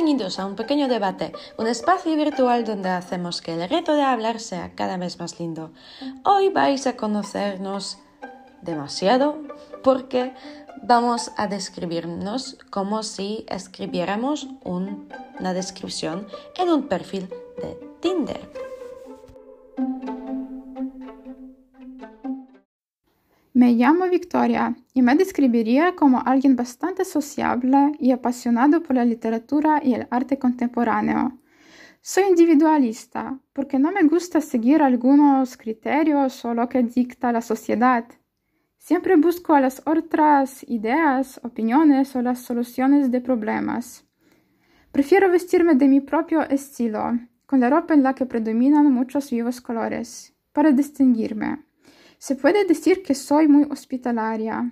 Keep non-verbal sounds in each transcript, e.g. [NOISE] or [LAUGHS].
Bienvenidos a un pequeño debate, un espacio virtual donde hacemos que el reto de hablar sea cada vez más lindo. Hoy vais a conocernos demasiado porque vamos a describirnos como si escribiéramos una descripción en un perfil de Tinder. Me llamo Victoria y me describiría como alguien bastante sociable y apasionado por la literatura y el arte contemporáneo. Soy individualista porque no me gusta seguir algunos criterios o lo que dicta la sociedad. Siempre busco las otras ideas, opiniones o las soluciones de problemas. Prefiero vestirme de mi propio estilo, con la ropa en la que predominan muchos vivos colores, para distinguirme. Se puede decir que soy muy hospitalaria.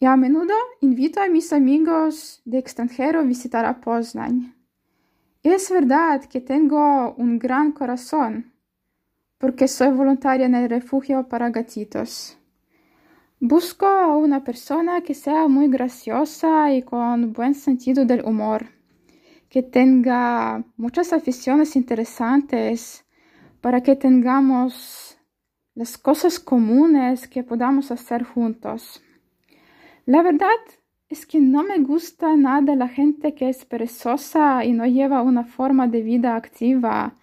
Y a menudo invito a mis amigos de extranjero a visitar a Poznań. Es verdad que tengo un gran corazón, porque soy voluntaria en el refugio para gatitos. Busco a una persona que sea muy graciosa y con buen sentido del humor, que tenga muchas aficiones interesantes para que tengamos las cosas comunes que podamos hacer juntos. La verdad es que no me gusta nada la gente que es perezosa y no lleva una forma de vida activa,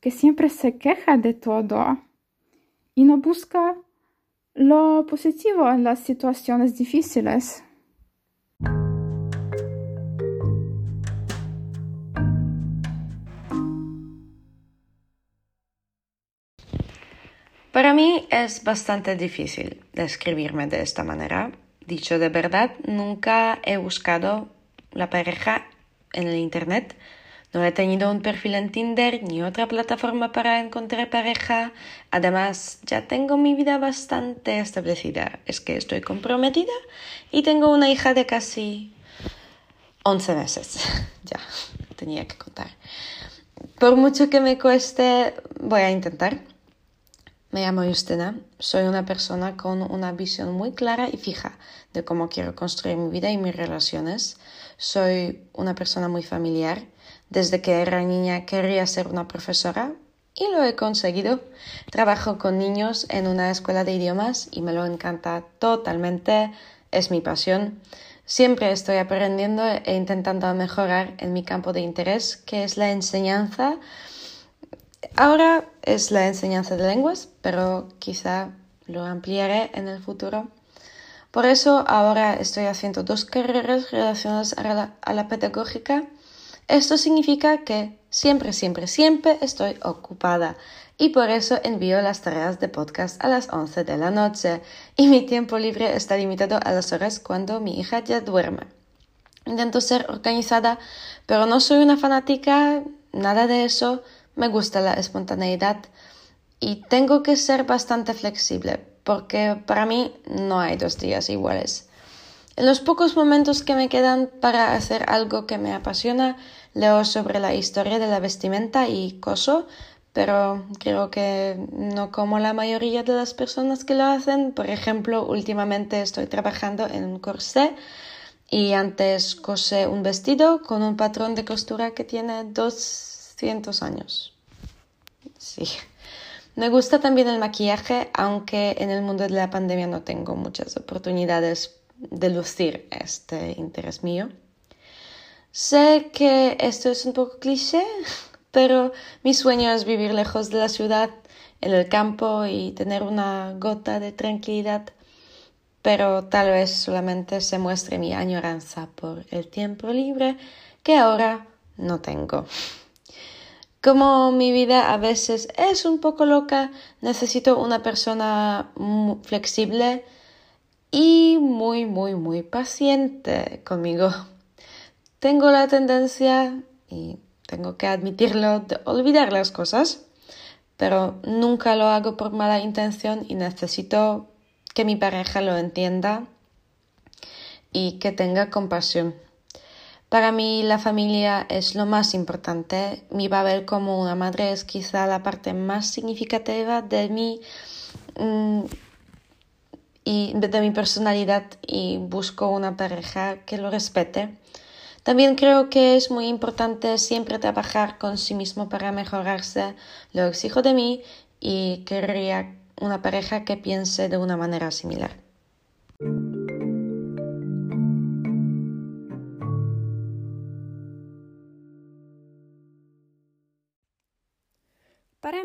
que siempre se queja de todo y no busca lo positivo en las situaciones difíciles. Para mí es bastante difícil describirme de esta manera. Dicho de verdad, nunca he buscado la pareja en el Internet. No he tenido un perfil en Tinder ni otra plataforma para encontrar pareja. Además, ya tengo mi vida bastante establecida. Es que estoy comprometida y tengo una hija de casi 11 meses. [LAUGHS] ya, tenía que contar. Por mucho que me cueste, voy a intentar. Me llamo Justina, soy una persona con una visión muy clara y fija de cómo quiero construir mi vida y mis relaciones. Soy una persona muy familiar. Desde que era niña quería ser una profesora y lo he conseguido. Trabajo con niños en una escuela de idiomas y me lo encanta totalmente. Es mi pasión. Siempre estoy aprendiendo e intentando mejorar en mi campo de interés, que es la enseñanza Ahora es la enseñanza de lenguas, pero quizá lo ampliaré en el futuro. Por eso ahora estoy haciendo dos carreras relacionadas a la, pedagógica. Esto significa que siempre, siempre, siempre estoy ocupada y por eso envío las tareas de podcast a las 11 de la noche y mi tiempo libre está limitado a las horas cuando mi hija ya duerme. Intento ser organizada, pero no soy una fanática, nada de eso me gusta la espontaneidad y tengo que ser bastante flexible porque para mí no hay dos días iguales. En los pocos momentos que me quedan para hacer algo que me apasiona, leo sobre la historia de la vestimenta y coso, pero creo que no como la mayoría de las personas que lo hacen. Por ejemplo, últimamente estoy trabajando en un corsé y antes cosé un vestido con un patrón de costura que tiene dos cientos años. Sí. Me gusta también el maquillaje, aunque en el mundo de la pandemia no tengo muchas oportunidades de lucir este interés mío. Sé que esto es un poco cliché, [LAUGHS] pero mi sueño es vivir lejos de la ciudad, en el campo y tener una gota de tranquilidad, pero tal vez solamente se muestre mi añoranza por el tiempo libre que ahora no tengo. Como mi vida a veces es un poco loca, necesito una persona flexible y muy, muy, muy paciente conmigo. Tengo la tendencia, y tengo que admitirlo, de olvidar las cosas, pero nunca lo hago por mala intención y necesito que mi pareja lo entienda y que tenga compasión. Para mí la familia es lo más importante. Mi papel como una madre es quizá la parte más significativa de mí mm, y de mi personalidad y busco una pareja que lo respete. También creo que es muy importante siempre trabajar con sí mismo para mejorarse. Lo exijo de mí y querría una pareja que piense de una manera similar.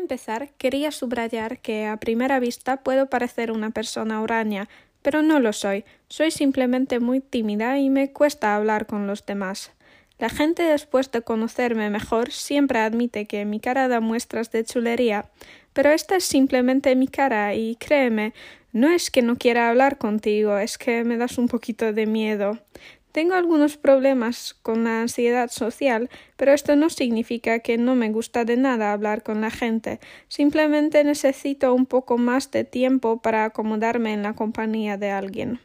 Empezar, quería subrayar que a primera vista puedo parecer una persona huraña, pero no lo soy. Soy simplemente muy tímida y me cuesta hablar con los demás. La gente después de conocerme mejor siempre admite que mi cara da muestras de chulería, pero esta es simplemente mi cara y créeme, no es que no quiera hablar contigo, es que me das un poquito de miedo. Tengo algunos problemas con la ansiedad social, pero esto no significa que no me gusta de nada hablar con la gente. Simplemente necesito un poco más de tiempo para acomodarme en la compañía de alguien.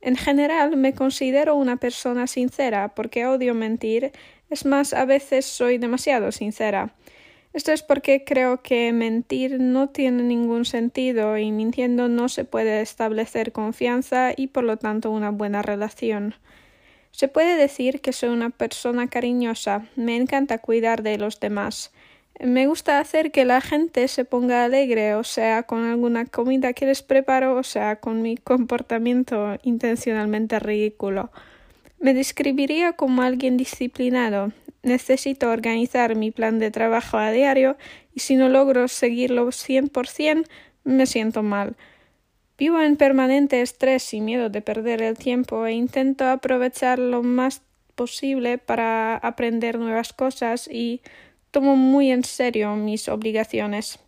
En general me considero una persona sincera porque odio mentir, es más, a veces soy demasiado sincera. Esto es porque creo que mentir no tiene ningún sentido y mintiendo no se puede establecer confianza y por lo tanto una buena relación. Se puede decir que soy una persona cariñosa, me encanta cuidar de los demás. Me gusta hacer que la gente se ponga alegre, o sea, con alguna comida que les preparo, o sea, con mi comportamiento intencionalmente ridículo. Me describiría como alguien disciplinado. Necesito organizar mi plan de trabajo a diario y si no logro seguirlo cien por cien me siento mal. Vivo en permanente estrés y miedo de perder el tiempo e intento aprovechar lo más posible para aprender nuevas cosas y tomo muy en serio mis obligaciones.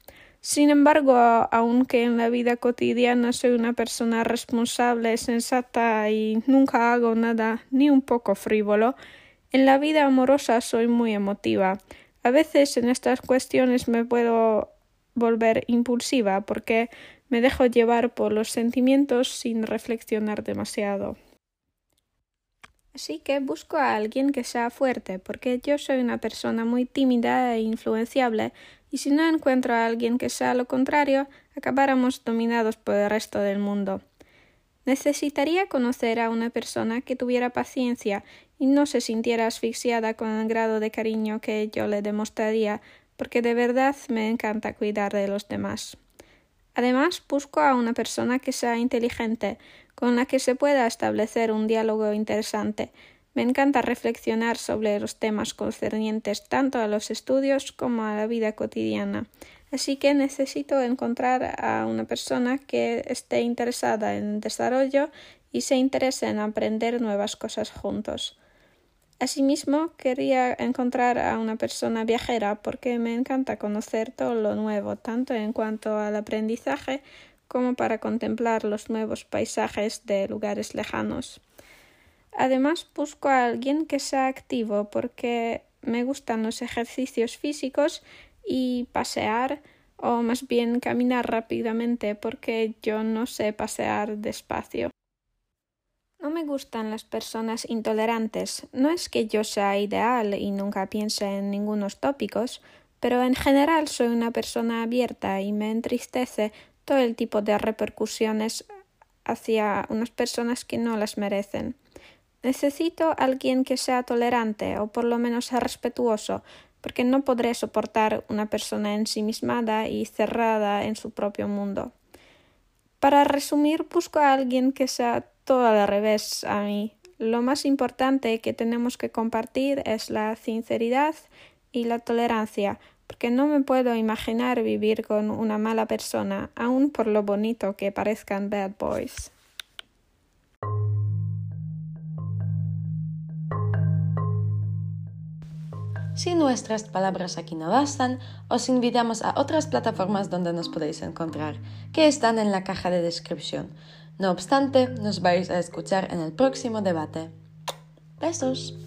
Sin embargo, aunque en la vida cotidiana soy una persona responsable, sensata y nunca hago nada ni un poco frívolo, en la vida amorosa soy muy emotiva. A veces en estas cuestiones me puedo volver impulsiva porque me dejo llevar por los sentimientos sin reflexionar demasiado. Así que busco a alguien que sea fuerte, porque yo soy una persona muy tímida e influenciable, y si no encuentro a alguien que sea lo contrario, acabáramos dominados por el resto del mundo. Necesitaría conocer a una persona que tuviera paciencia y no se sintiera asfixiada con el grado de cariño que yo le demostraría, porque de verdad me encanta cuidar de los demás. Además, busco a una persona que sea inteligente, con la que se pueda establecer un diálogo interesante. Me encanta reflexionar sobre los temas concernientes tanto a los estudios como a la vida cotidiana. Así que necesito encontrar a una persona que esté interesada en el desarrollo y se interese en aprender nuevas cosas juntos. Asimismo, quería encontrar a una persona viajera porque me encanta conocer todo lo nuevo, tanto en cuanto al aprendizaje como para contemplar los nuevos paisajes de lugares lejanos. Además, busco a alguien que sea activo porque me gustan los ejercicios físicos y pasear o más bien caminar rápidamente porque yo no sé pasear despacio. No me gustan las personas intolerantes. No es que yo sea ideal y nunca piense en ningunos tópicos, pero en general soy una persona abierta y me entristece todo el tipo de repercusiones hacia unas personas que no las merecen. Necesito alguien que sea tolerante o por lo menos respetuoso, porque no podré soportar una persona ensimismada y cerrada en su propio mundo. Para resumir, busco a alguien que sea todo al revés a mí. Lo más importante que tenemos que compartir es la sinceridad y la tolerancia, porque no me puedo imaginar vivir con una mala persona, aun por lo bonito que parezcan bad boys. Si nuestras palabras aquí no bastan, os invitamos a otras plataformas donde nos podéis encontrar, que están en la caja de descripción. No obstante, nos vais a escuchar en el próximo debate. Besos.